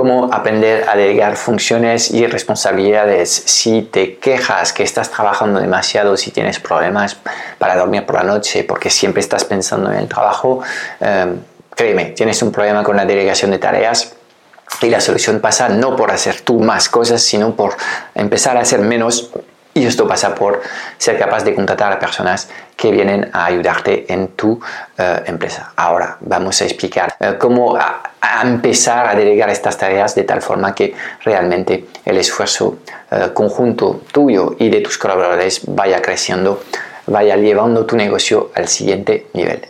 cómo aprender a delegar funciones y responsabilidades. Si te quejas que estás trabajando demasiado, si tienes problemas para dormir por la noche, porque siempre estás pensando en el trabajo, eh, créeme, tienes un problema con la delegación de tareas. Y la solución pasa no por hacer tú más cosas, sino por empezar a hacer menos y esto pasa por ser capaz de contratar a personas que vienen a ayudarte en tu eh, empresa. Ahora vamos a explicar eh, cómo empezar a delegar estas tareas de tal forma que realmente el esfuerzo eh, conjunto tuyo y de tus colaboradores vaya creciendo, vaya llevando tu negocio al siguiente nivel.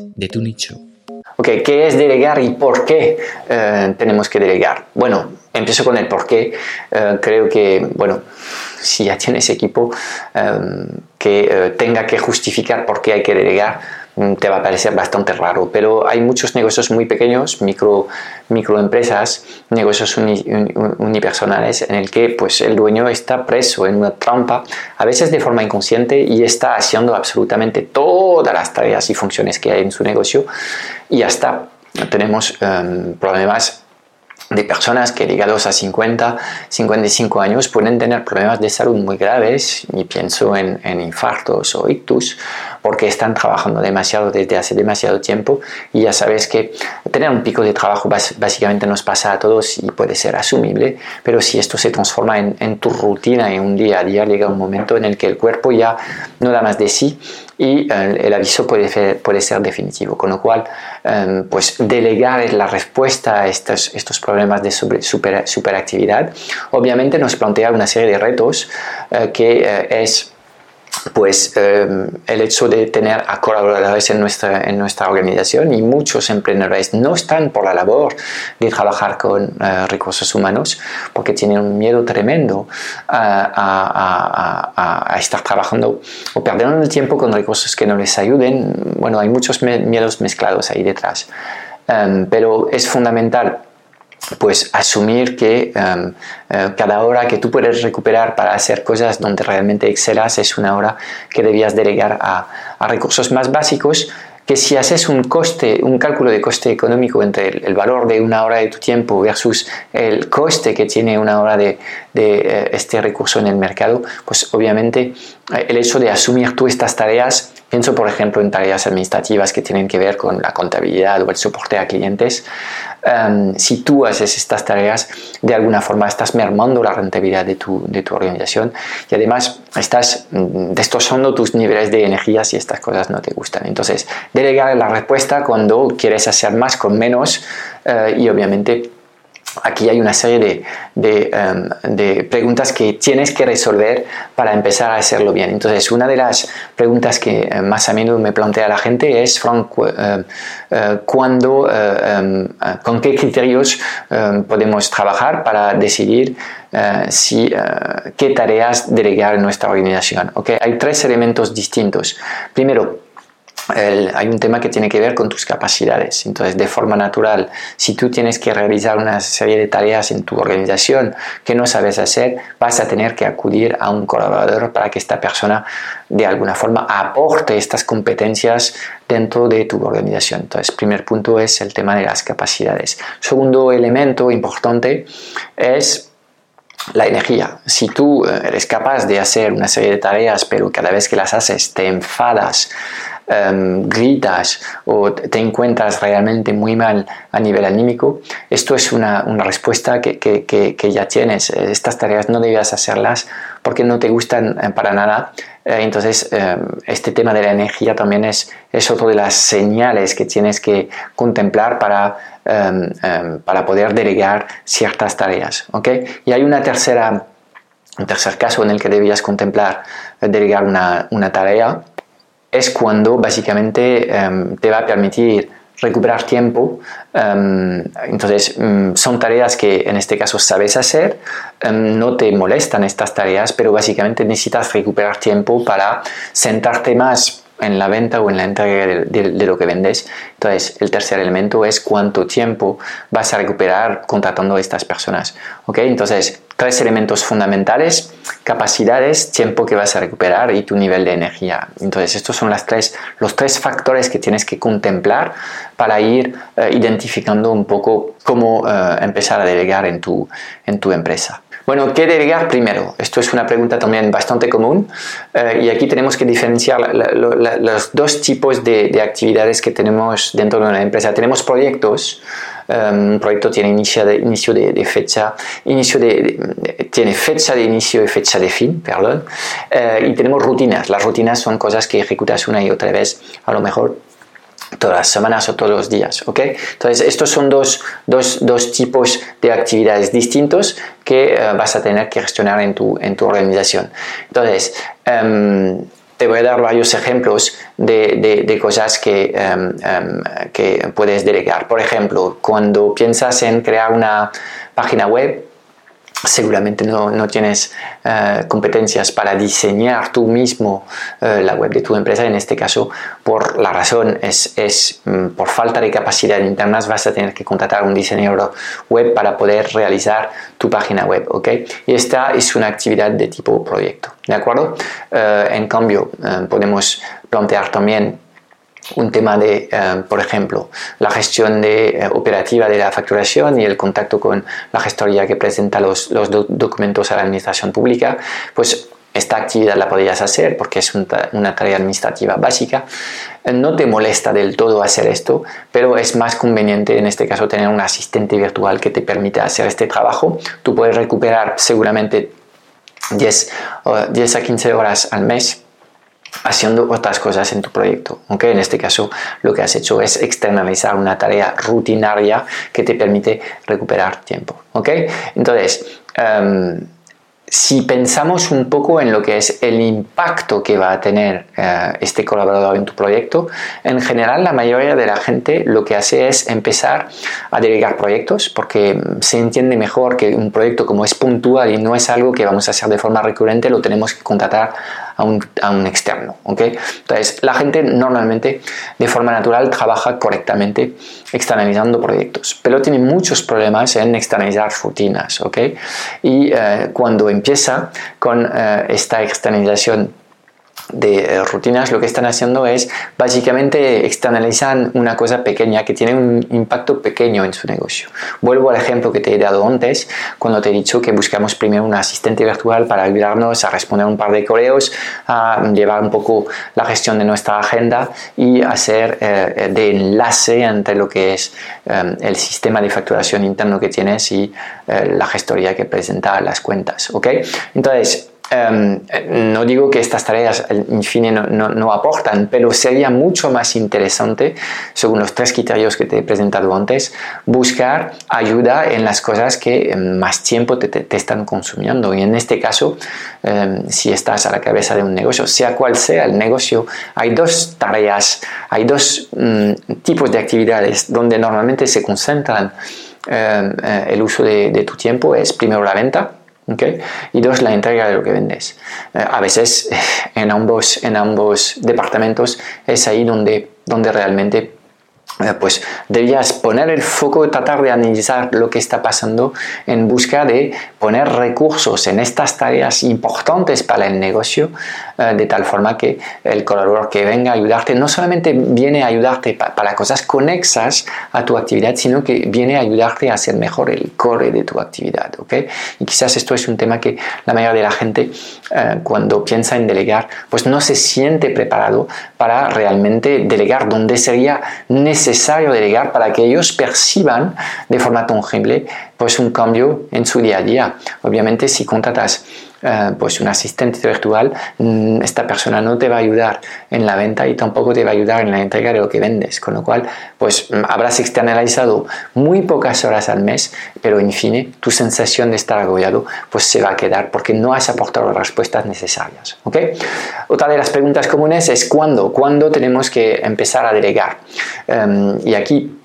de tu nicho. Ok, ¿qué es delegar y por qué eh, tenemos que delegar? Bueno, empiezo con el por qué. Eh, creo que, bueno, si ya tienes equipo eh, que tenga que justificar por qué hay que delegar, te va a parecer bastante raro, pero hay muchos negocios muy pequeños, micro, microempresas, negocios unipersonales en el que pues, el dueño está preso en una trampa, a veces de forma inconsciente y está haciendo absolutamente todas las tareas y funciones que hay en su negocio y hasta tenemos em, problemas de personas que ligados a 50, 55 años pueden tener problemas de salud muy graves, y pienso en, en, infartos o ictus, porque están trabajando demasiado desde hace demasiado tiempo y ya sabes que tener un pico de trabajo básicamente nos pasa a todos y puede ser asumible, pero si esto se transforma en, en tu rutina, en un día a día, llega un momento en el que el cuerpo ya no da más de sí y eh, el aviso puede ser, definitivo, con lo cual em, pues delegar la respuesta a estos, problemas de super, superactividad. Obviamente nos plantea una serie de retos eh, que eh, es pues em, el hecho de tener a colaboradores en nuestra, en nuestra organización y muchos emprendedores no están por la labor de trabajar con eh, recursos humanos porque tienen un miedo tremendo a, estar trabajando o perdiendo el tiempo con recursos que no les ayuden. Bueno, hay muchos miedos mezclados ahí detrás. Em, pero es fundamental pues asumir que em, eh, cada hora que tú puedes recuperar para hacer cosas donde realmente excelas es una hora que debías delegar a, recursos más básicos que si haces un coste, un cálculo de coste económico entre el, valor de una hora de tu tiempo versus el coste que tiene una hora de, eh, este recurso en el mercado, pues obviamente eh, el hecho de asumir tú estas tareas, pienso por ejemplo en tareas administrativas que tienen que ver con la contabilidad o el soporte a clientes, Em, si tú haces estas tareas, de alguna forma estás mermando la rentabilidad de tu, de tu organización y además estás mm, destrozando tus niveles de energía si estas cosas no te gustan. Entonces, delegar la respuesta cuando quieres hacer más con menos eh, y obviamente aquí hay una serie em, de, preguntas que tienes que resolver para empezar a hacerlo bien. Entonces, una de las preguntas que eh, más a menudo me plantea la gente es, Frank, eh, eh, ¿cuándo, em, con qué criterios em, podemos trabajar para decidir si, qué tareas delegar en nuestra organización? Okay, hay tres elementos distintos. Primero, hay un tema que tiene que ver con tus capacidades. Entonces, de forma natural, si tú tienes que realizar una serie de tareas en tu organización que no sabes hacer, vas a tener que acudir a un colaborador para que esta persona de alguna forma aporte estas competencias dentro de tu organización. Entonces, primer punto es el tema de las capacidades. Segundo elemento importante es la energía. Si tú eres capaz de hacer una serie de tareas, pero cada vez que las haces te enfadas, em, gritas o te encuentras realmente muy mal a nivel anímico, esto es una, una respuesta que, que, que, ya tienes. Estas tareas no debías hacerlas porque no te gustan eh, para nada. Eh, entonces, em, este tema de la energía también es, es otro de las señales que tienes que contemplar para, em, para poder delegar ciertas tareas. ¿okay? Y hay una tercera un tercer caso en el que debías contemplar delegar una, una tarea es cuando básicamente em, te va a permitir recuperar tiempo. Em, entonces, mm, son tareas que en este caso sabes hacer, em, no te molestan estas tareas, pero básicamente necesitas recuperar tiempo para sentarte más en la venta o en la entrega de, lo que vendes. Entonces, el tercer elemento es cuánto tiempo vas a recuperar contratando a estas personas. ¿ok? Entonces, tres elementos fundamentales, capacidades, tiempo que vas a recuperar y tu nivel de energía. Entonces, estos son las tres, los tres factores que tienes que contemplar para ir eh, identificando un poco cómo eh, empezar a delegar en tu, en tu empresa. Bueno, ¿qué delegar primero? Esto es una pregunta también bastante común eh, y aquí tenemos que diferenciar los dos tipos de, actividades que tenemos dentro de una empresa. Tenemos proyectos, um, un proyecto tiene inicio de, inicio de, fecha, inicio de, tiene fecha de inicio y fecha de fin, perdón, eh, y tenemos rutinas. Las rutinas son cosas que ejecutas una y otra vez, a lo mejor todas las semanas o todos los días, ¿ok? Entonces, estos son dos, dos, dos tipos de actividades distintos que eh, vas a tener que gestionar en tu, en tu organización. Entonces, em, te voy a dar varios ejemplos de, de, cosas que, em, em, que puedes delegar. Por ejemplo, cuando piensas en crear una página web, seguramente no, no tienes eh, competencias para diseñar tú mismo eh, la web de tu empresa. En este caso, por la razón es, es mm, por falta de capacidad internas, vas a tener que contratar un diseñador web para poder realizar tu página web. Y esta es una actividad de tipo proyecto. ¿De acuerdo? Eh, en cambio, podemos plantear también un tema de, eh, por ejemplo, la gestión de, eh, operativa de la facturación y el contacto con la gestoría que presenta los, los documentos a la administración pública, pues esta actividad la podrías hacer porque es una tarea administrativa básica. Eh, no te molesta del todo hacer esto, pero es más conveniente en este caso tener un asistente virtual que te permita hacer este trabajo. Tú puedes recuperar seguramente 10, 10 a 15 horas al mes haciendo otras cosas en tu proyecto. En este caso, lo que has hecho es externalizar una tarea rutinaria que te permite recuperar tiempo. Entonces, em, si pensamos un poco en lo que es el impacto que va a tener eh, este colaborador en tu proyecto, en general la mayoría de la gente lo que hace es empezar a delegar proyectos porque se entiende mejor que un proyecto como es puntual y no es algo que vamos a hacer de forma recurrente, lo tenemos que contratar a un, externo. Entonces, la gente normalmente de forma natural trabaja correctamente externalizando proyectos, pero tiene muchos problemas en externalizar rutinas. Y eh, cuando empieza con eh, esta externalización de eh, rutinas lo que están haciendo es básicamente externalizar una cosa pequeña que tiene un impacto pequeño en su negocio. Vuelvo al ejemplo que te he dado antes, cuando te he dicho que buscamos primero un asistente virtual para ayudarnos a responder un par de correos, a llevar un poco la gestión de nuestra agenda y hacer eh, de enlace entre lo que es eh, el sistema de facturación interno que tienes y la gestoría que presenta las cuentas. ¿ok? Entonces, Em, no digo que estas tareas en fin no, aportan, pero sería mucho más interesante, según los tres criterios que te he presentado antes, buscar ayuda en las cosas que em, más tiempo te, están consumiendo. Y en este caso, em, si estás a la cabeza de un negocio, sea cual sea el negocio, hay dos tareas, hay dos mm, tipos de actividades donde normalmente se concentran eh, el uso de tu tiempo. Es primero la venta y dos, la entrega de lo que vendes. Eh, a veces en ambos, en ambos departamentos es ahí donde, donde realmente pues debías poner el foco, tratar de analizar lo que está pasando en busca de poner recursos en estas tareas importantes para el negocio, eh, de tal forma que el colaborador que venga a ayudarte no solamente viene a ayudarte para cosas conexas a tu actividad, sino que viene a ayudarte a hacer mejor el core de tu actividad. ¿okay? Y quizás esto es un tema que la mayoría de la gente eh, cuando piensa en delegar, pues no se siente preparado para realmente delegar donde sería necesario delegar para que ellos perciban de forma tangible pues un cambio en su día a día. Obviamente si contratas eh, pues un asistente virtual, mm, esta persona no te va a ayudar en la venta y tampoco te va a ayudar en la entrega de lo que vendes, con lo cual pues mm, habrás externalizado muy pocas horas al mes, pero en fin, tu sensación de estar agobiado pues se va a quedar porque no has aportado las respuestas necesarias. Otra de las preguntas comunes es ¿cuándo? ¿Cuándo tenemos que empezar a delegar? Em, y aquí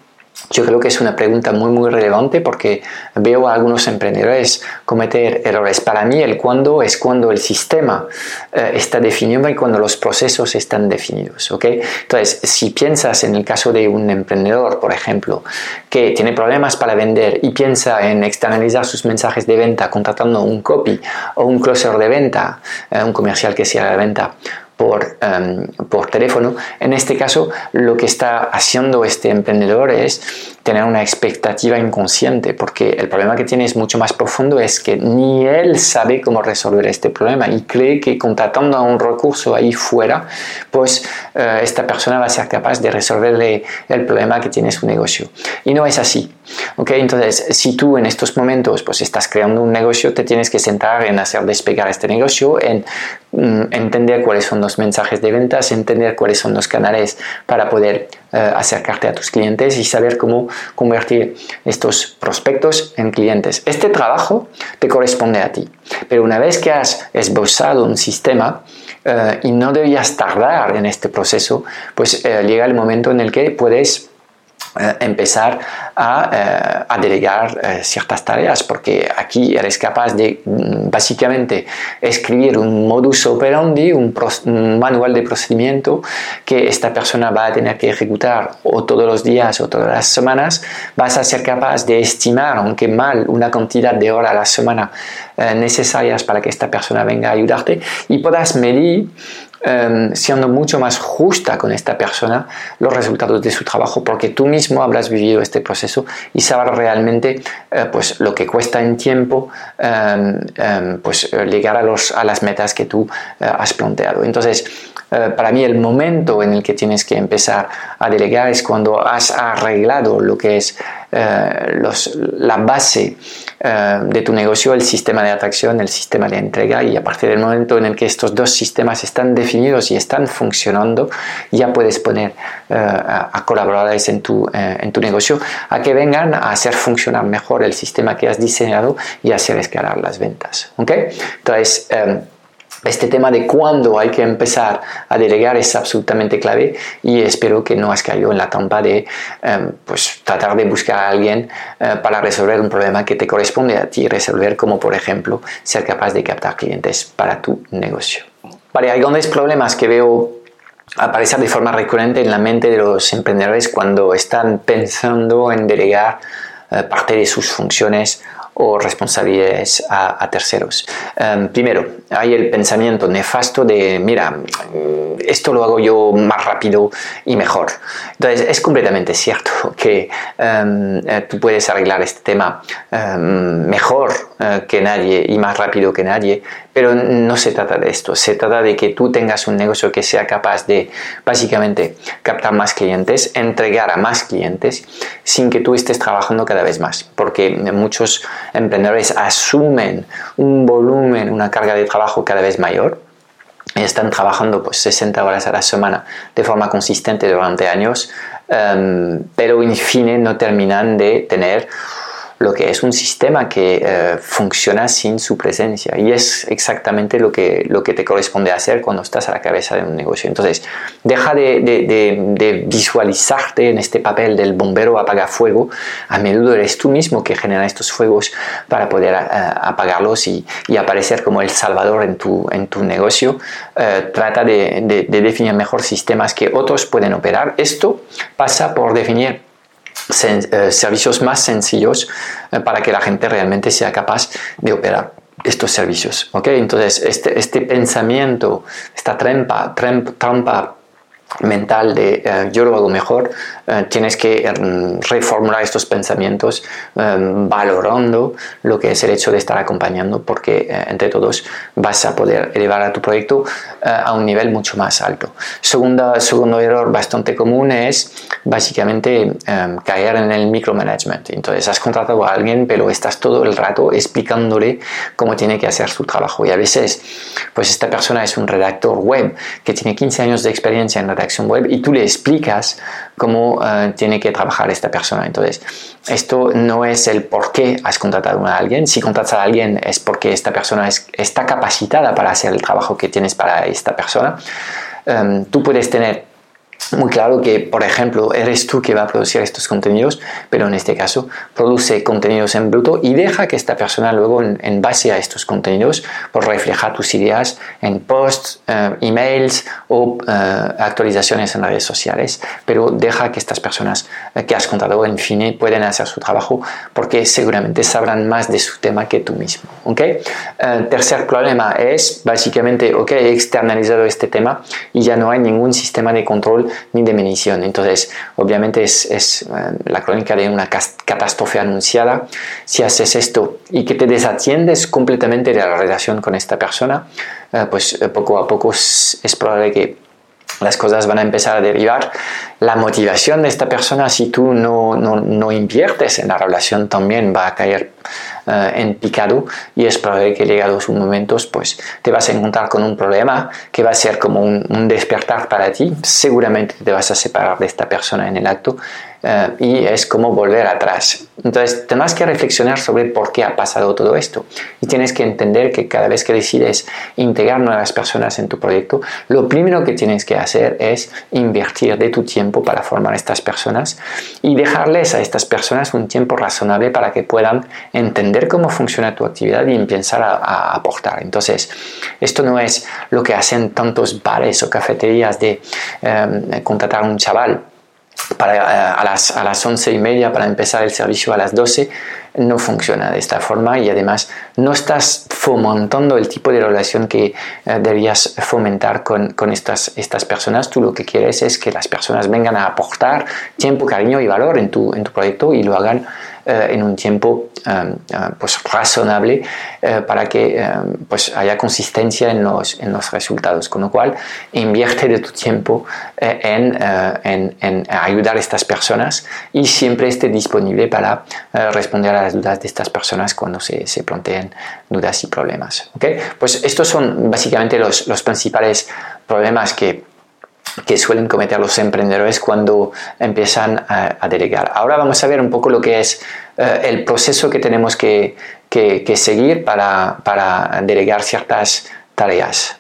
yo creo que es una pregunta muy muy relevante porque veo a algunos emprendedores cometer errores. Para mí el cuándo es cuando el sistema eh, está definido y cuando los procesos están definidos. ¿okay? Entonces, si piensas en el caso de un emprendedor, por ejemplo, que tiene problemas para vender y piensa en externalizar sus mensajes de venta contratando un copy o un closer de venta, eh, un comercial que sea de venta, por, em, por teléfono. En este caso, lo que está haciendo este emprendedor es tener una expectativa inconsciente, porque el problema que tiene es mucho más profundo, es que ni él sabe cómo resolver este problema y cree que contratando a un recurso ahí fuera, pues eh, esta persona va a ser capaz de resolverle el problema que tiene su negocio. Y no es así. ¿okay? Entonces, si tú en estos momentos pues estás creando un negocio, te tienes que sentar en hacer despegar este negocio, en mm, entender cuáles son los mensajes de ventas, entender cuáles son los canales para poder acercarte a tus clientes y saber cómo convertir estos prospectos en clientes. Este trabajo te corresponde a ti, pero una vez que has esbozado un sistema, eh, y no debías tardar en este proceso, pues eh, llega el momento en el que puedes eh, empezar a, eh, delegar eh, ciertas tareas, porque aquí eres capaz de mm, básicamente escribir un modus operandi, un, un, manual de procedimiento que esta persona va a tener que ejecutar o todos los días o todas las semanas. Vas a ser capaz de estimar, aunque mal, una cantidad de horas a la semana necesarias para que esta persona venga a ayudarte y puedas medir Em, siendo mucho más justa con esta persona los resultados de su trabajo porque tú mismo habrás vivido este proceso y sabrás realmente eh, pues lo que cuesta en tiempo em, em, pues eh, llegar a, los, a las metas que tú eh, has planteado. Entonces para mí el momento en el que tienes que empezar a delegar es cuando has arreglado lo que es los, la base eh, de tu negocio el sistema de atracción, el sistema de entrega y a partir del momento en el que estos dos sistemas están definidos y están funcionando, ya puedes poner eh, a, colaboradores en tu, eh, en tu negocio a que vengan a hacer funcionar mejor el sistema que has diseñado y hacer escalar las ventas. Entonces, este tema de cuándo hay que empezar a delegar es absolutamente clave y espero que no has caído en la trampa de em, pues, tratar de buscar a alguien eh, para resolver un problema que te corresponde a ti resolver, como por ejemplo ser capaz de captar clientes para tu negocio. Vale, hay grandes problemas que veo aparecer de forma recurrente en la mente de los emprendedores cuando están pensando en delegar eh, parte de sus funciones o responsabilidades a, terceros. Em, primero, hay el pensamiento nefasto de, mira, mm, esto lo hago yo más rápido y mejor. Entonces, es completamente cierto que em, eh, tú puedes arreglar este tema em, mejor eh, que nadie y más rápido que nadie, pero no se trata de esto. Se trata de que tú tengas un negocio que sea capaz de, básicamente, captar más clientes, entregar a más clientes, sin que tú estés trabajando cada vez más. Porque muchos emprendedores asumen un volumen, una carga de trabajo cada vez mayor. Están trabajando pues 60 horas a la semana de forma consistente durante años, em, pero en fin no terminan de tener lo que es un sistema que eh, funciona sin su presencia y es exactamente lo que, lo que te corresponde hacer cuando estás a la cabeza de un negocio. Entonces, deja de, de, visualizarte en este papel del bombero apaga-fuego. A menudo eres tú mismo que genera estos fuegos para poder eh, apagarlos y, y, aparecer como el salvador en tu, en tu negocio. Eh, trata de definir mejor sistemas que otros pueden operar. Esto pasa por definir eh, servicios más sencillos eh, para que la gente realmente sea capaz de operar estos servicios. Entonces, este, este pensamiento, esta trampa, trampa mental de eh, yo lo hago mejor, eh, tienes que mm, reformular estos pensamientos eh, valorando lo que es el hecho de estar acompañando porque entre todos vas a poder elevar a tu proyecto a un nivel mucho más alto. Segundo, segundo error bastante común es básicamente caer en el micromanagement. Entonces has contratado a alguien pero estás todo el rato explicándole cómo tiene que hacer su trabajo y a veces pues esta persona es un redactor web que tiene 15 años de experiencia en redacción web y tú le explicas cómo eh, tiene que trabajar esta persona. Entonces, esto no es el por qué has contratado a alguien. Si contratas a alguien es porque esta persona está capacitada para hacer el trabajo que tienes para esta persona. Em, tú puedes tener muy claro que, por ejemplo, eres tú que va a producir estos contenidos, pero en este caso produce contenidos en bruto y deja que esta persona luego, en, base a estos contenidos, pues refleja tus ideas en posts, eh, emails o eh, actualizaciones en redes sociales, pero deja que estas personas eh, que has contado, en fin, pueden hacer su trabajo porque seguramente sabrán más de su tema que tú mismo. ¿okay? tercer problema es, básicamente, ok, he externalizado este tema y ya no hay ningún sistema de control ni de medición. Entonces, obviamente es, es eh, la crónica de una catástrofe anunciada. Si haces esto y que te desatiendes completamente de la relación con esta persona, eh, pues eh, poco a poco es, probable que las cosas van a empezar a derivar. La motivación de esta persona, si tú no, no, no inviertes en la relación, también va a caer eh, en picado y es probable que llegados un momentos pues te vas a encontrar con un problema que va a ser como un, un despertar para ti. Seguramente te vas a separar de esta persona en el acto eh, y es como volver atrás. Entonces, tendrás que reflexionar sobre por qué ha pasado todo esto y tienes que entender que cada vez que decides integrar nuevas personas en tu proyecto, lo primero que tienes que hacer es invertir de tu tiempo para formar estas personas y dejarles a estas personas un tiempo razonable para que puedan entender cómo funciona tu actividad y empezar a, aportar. Entonces, esto no es lo que hacen tantos bares o cafeterías de eh, contratar a un chaval para, eh, a, las, a las once y media para empezar el servicio a las 12 no funciona de esta forma y además no estás fomentando el tipo de relación que eh, deberías fomentar con, con, estas, estas personas. Tú lo que quieres es que las personas vengan a aportar tiempo, cariño y valor en tu, en tu proyecto y lo hagan eh, en un tiempo eh, pues razonable para que pues haya consistencia en los, en los resultados. Con lo cual, invierte de tu tiempo en, en, en, ayudar a estas personas y siempre esté disponible para responder a las dudas de estas personas cuando se, se planteen dudas y problemas. ¿okay? Pues estos son básicamente los, los principales problemas que, que suelen cometer los emprendedores cuando empiezan a, delegar. Ahora vamos a ver un poco lo que es eh, el proceso que tenemos que, que, seguir para, para delegar ciertas tareas.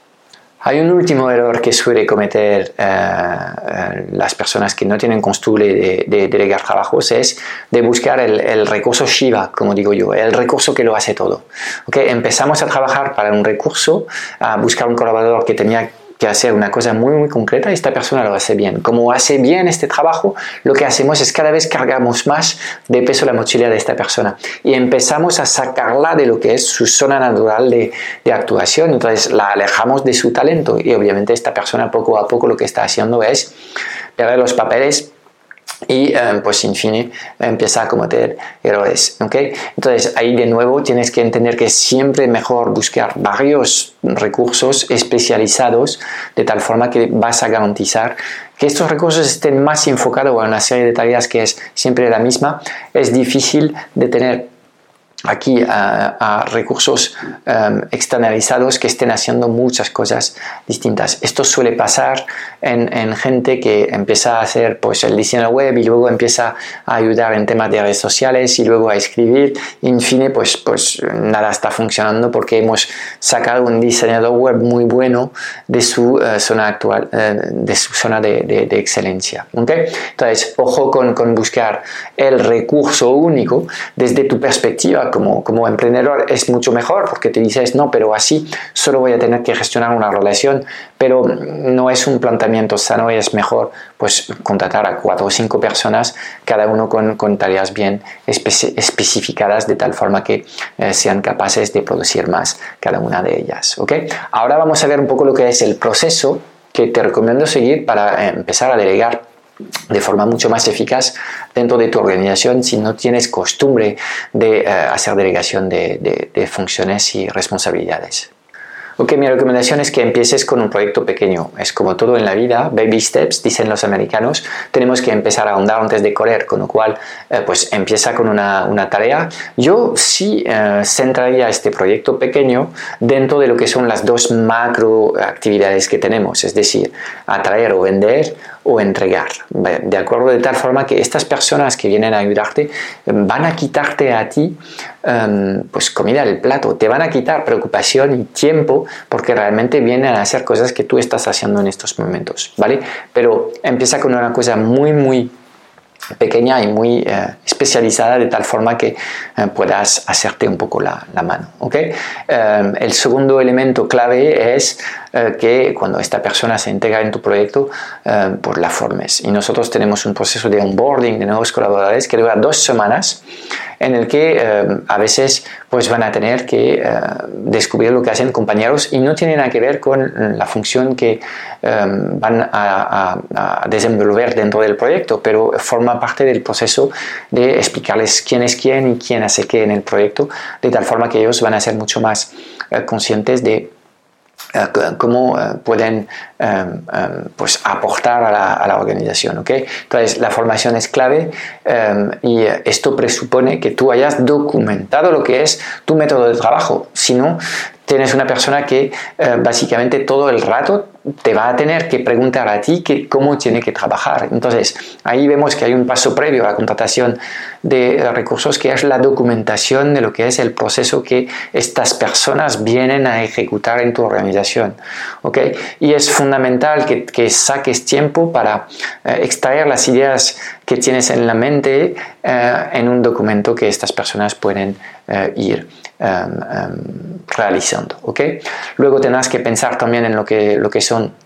Hay un último error que suele cometer eh, eh, las personas que no tienen costumbre de, delegar trabajos es de buscar el, recurso Shiva, como digo yo, el recurso que lo hace todo. ¿Okay? Empezamos a trabajar para un recurso, a buscar un colaborador que tenía que hacer una cosa muy, muy concreta y esta persona lo hace bien. Como hace bien este trabajo, lo que hacemos es cada vez cargamos más de peso la mochila de esta persona y empezamos a sacarla de lo que es su zona natural de, actuación. Entonces la alejamos de su talento y obviamente esta persona poco a poco lo que está haciendo es perder los papeles y eh, pues en fin empieza a cometer errores ¿okay? entonces ahí de nuevo tienes que entender que es siempre mejor buscar varios recursos especializados de tal forma que vas a garantizar que estos recursos estén más enfocados a una serie de tareas que es siempre la misma es difícil de tener aquí a, recursos em, externalizados que estén haciendo muchas cosas distintas. Esto suele pasar en, gente que empieza a hacer pues, el diseño web y luego empieza a ayudar en temas de redes sociales y luego a escribir. Y en fin, pues, pues nada está funcionando porque hemos sacado un diseñador web muy bueno de su eh, zona actual, eh, de su zona de, excelencia. ¿okay? Entonces, ojo con, con buscar el recurso único desde tu perspectiva como, como emprendedor es mucho mejor porque te dices, no, pero así solo voy a tener que gestionar una relación, pero no es un planteamiento sano y es mejor pues contratar a cuatro o cinco personas, cada uno con, con tareas bien especificadas de tal forma que eh, sean capaces de producir más cada una de ellas. ¿ok? Ahora vamos a ver un poco lo que es el proceso que te recomiendo seguir para empezar a delegar de forma mucho más eficaz dentro de tu organización si no tienes costumbre de eh, hacer delegación de funciones y responsabilidades. Ok, mi recomendación es que empieces con un proyecto pequeño. Es como todo en la vida, baby steps, dicen los americanos. Tenemos que empezar a ahondar antes de correr, con lo cual, eh, pues empieza con una, una, tarea. Yo sí eh, centraría este proyecto pequeño dentro de lo que son las dos macro actividades que tenemos, es decir, atraer o vender o entregar. De acuerdo, de tal forma que estas personas que vienen a ayudarte van a quitarte a ti em, pues comida del plato, te van a quitar preocupación y tiempo porque realmente vienen a hacer cosas que tú estás haciendo en estos momentos, ¿vale? Pero empieza con una cosa muy, muy pequeña y muy eh, especializada de tal forma que eh, puedas hacerte un poco la, mano. ¿okay? Eh, el segundo elemento clave es que cuando esta persona se integra en tu proyecto, pues la formes. Y nosotros tenemos un proceso de onboarding de nuevos colaboradores que dura dos semanas en el que eh, a veces pues van a tener que eh, descubrir lo que hacen compañeros y no tiene nada que ver con la función que eh, van a, desenvolver dentro del proyecto, pero forma parte del proceso de explicarles quién es quién y quién hace qué en el proyecto, de tal forma que ellos van a ser mucho más conscientes de eh, cómo eh, pueden eh, pues aportar a la, organización. ¿okay? Entonces, la formación es clave y esto presupone que tú hayas documentado lo que es tu método de trabajo. Si no, tienes una persona que básicamente todo el rato te va a tener que preguntar a ti que, cómo tiene que trabajar. Entonces, ahí vemos que hay un paso previo a la contratación de recursos que es la documentación de lo que es el proceso que estas personas vienen a ejecutar en tu organización. ¿okay? Y es fundamental que, que saques tiempo para eh, extraer las ideas que tienes en la mente eh, en un documento que estas personas pueden eh, ir em, realizando. ¿okay? Luego tendrás que pensar también en lo que, lo que son son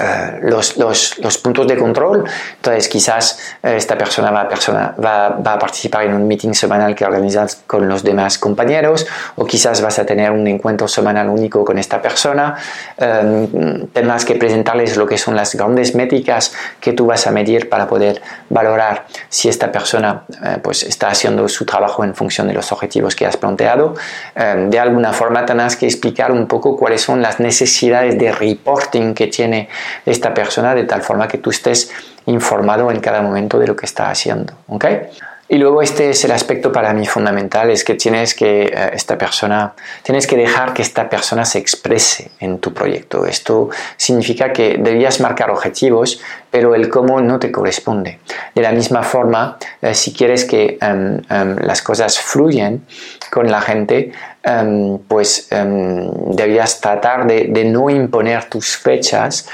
eh, los, los, los, puntos de control. Entonces, quizás eh, esta persona, va, persona va, va, a participar en un meeting semanal que organizas con los demás compañeros, o quizás vas a tener un encuentro semanal único con esta persona. Eh, tendrás que presentarles lo que son las grandes métricas que tú vas a medir para poder valorar si esta persona pues está haciendo su trabajo en función de los objetivos que has planteado. de alguna forma, tendrás que explicar un poco cuáles son las necesidades de reporting que tiene esta persona de tal forma que tú estés informado en cada momento de lo que está haciendo. ¿okay? Y luego este es el aspecto para mí fundamental, es que tienes que eh, esta persona, tienes que dejar que esta persona se exprese en tu proyecto. Esto significa que debías marcar objetivos, pero el cómo no te corresponde. De la misma forma, eh, si quieres que em, em, las cosas fluyan con la gente, em, pues debías tratar de no imponer tus fechas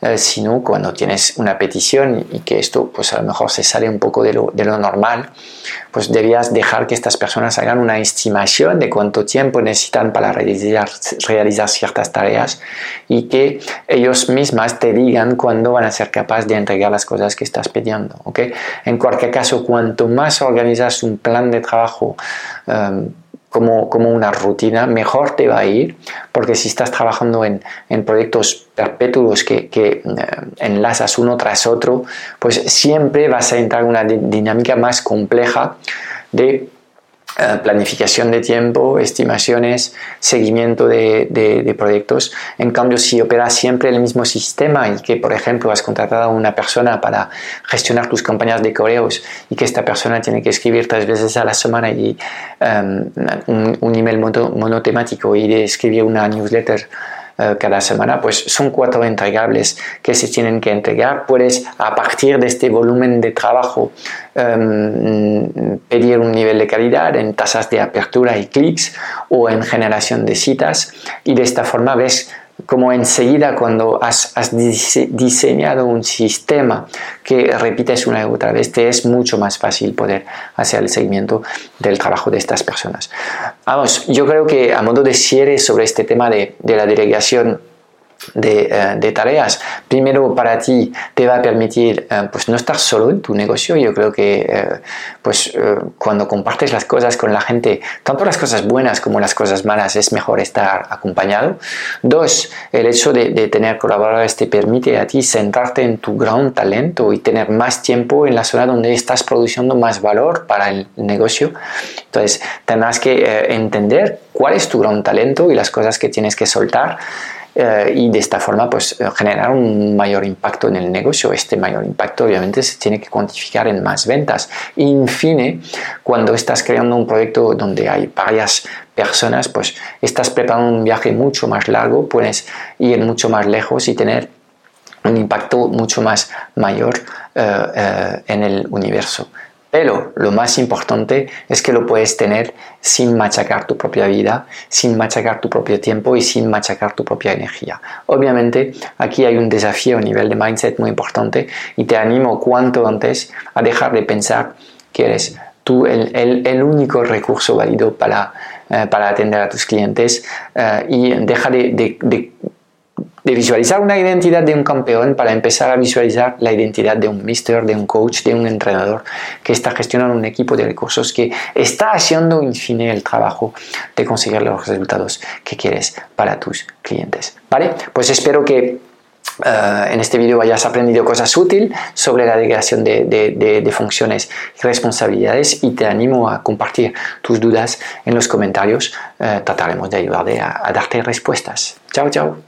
eh, sino cuando tienes una petición y que esto pues a lo mejor se sale un poco de lo, normal, pues debías dejar que estas personas hagan una estimación de cuánto tiempo necesitan para realizar, ciertas tareas y que ellos mismas te digan cuándo van a ser capaces de entregar las cosas que estás pidiendo. ¿okay? En cualquier caso, cuanto más organizas un plan de trabajo, um, como, como, una rutina, mejor te va a ir, porque si estás trabajando en, en proyectos perpetuos que, que eh, enlazas uno tras otro, pues siempre vas a entrar en una dinámica más compleja de planificación de tiempo, estimaciones, seguimiento de, proyectos. En cambio, si operas siempre el mismo sistema y que, por ejemplo, has contratado a una persona para gestionar tus campañas de correos y que esta persona tiene que escribir tres veces a la semana y em, un, email monotemático y de escribir una newsletter eh, cada semana, pues son cuatro entregables que se tienen que entregar. Puedes, a partir de este volumen de trabajo, em, pedir un nivel de calidad en tasas de apertura y clics o en generación de citas y de esta forma ves como enseguida cuando has, diseñado un sistema que repites una y otra vez, te es mucho más fácil poder hacer el seguimiento del trabajo de estas personas. Vamos, yo creo que a modo de cierre sobre este tema de, de la delegación de, tareas. Primero, para ti te va a permitir eh, pues no estar solo en tu negocio. Yo creo que eh, pues, cuando compartes las cosas con la gente, tanto las cosas buenas como las cosas malas, es mejor estar acompañado. Dos, el hecho de, de tener colaboradores te permite a ti centrarte en tu gran talento y tener más tiempo en la zona donde estás produciendo más valor para el negocio. Entonces, tendrás que entender cuál es tu gran talento y las cosas que tienes que soltar eh, y de esta forma pues eh, generar un mayor impacto en el negocio. Este mayor impacto obviamente se tiene que cuantificar en más ventas. Y en fin, cuando estás creando un proyecto donde hay varias personas, pues estás preparando un viaje mucho más largo, puedes ir mucho más lejos y tener un impacto mucho más mayor eh, en el universo. Pero lo más importante es que lo puedes tener sin machacar tu propia vida, sin machacar tu propio tiempo y sin machacar tu propia energía. Obviamente aquí hay un desafío a nivel de mindset muy importante y te animo cuanto antes a dejar de pensar que eres tú el, único recurso válido para, eh, para atender a tus clientes eh, y deja de de visualizar una identidad de un campeón para empezar a visualizar la identidad de un mister, de un coach, de un entrenador que está gestionando un equipo de recursos que está haciendo en fin el trabajo de conseguir los resultados que quieres para tus clientes. ¿Vale? Pues espero que eh, en este vídeo hayas aprendido cosas útiles sobre la delegación de, funciones y responsabilidades y te animo a compartir tus dudas en los comentarios. Eh, trataremos de ayudarte a darte respuestas. Chao, chao.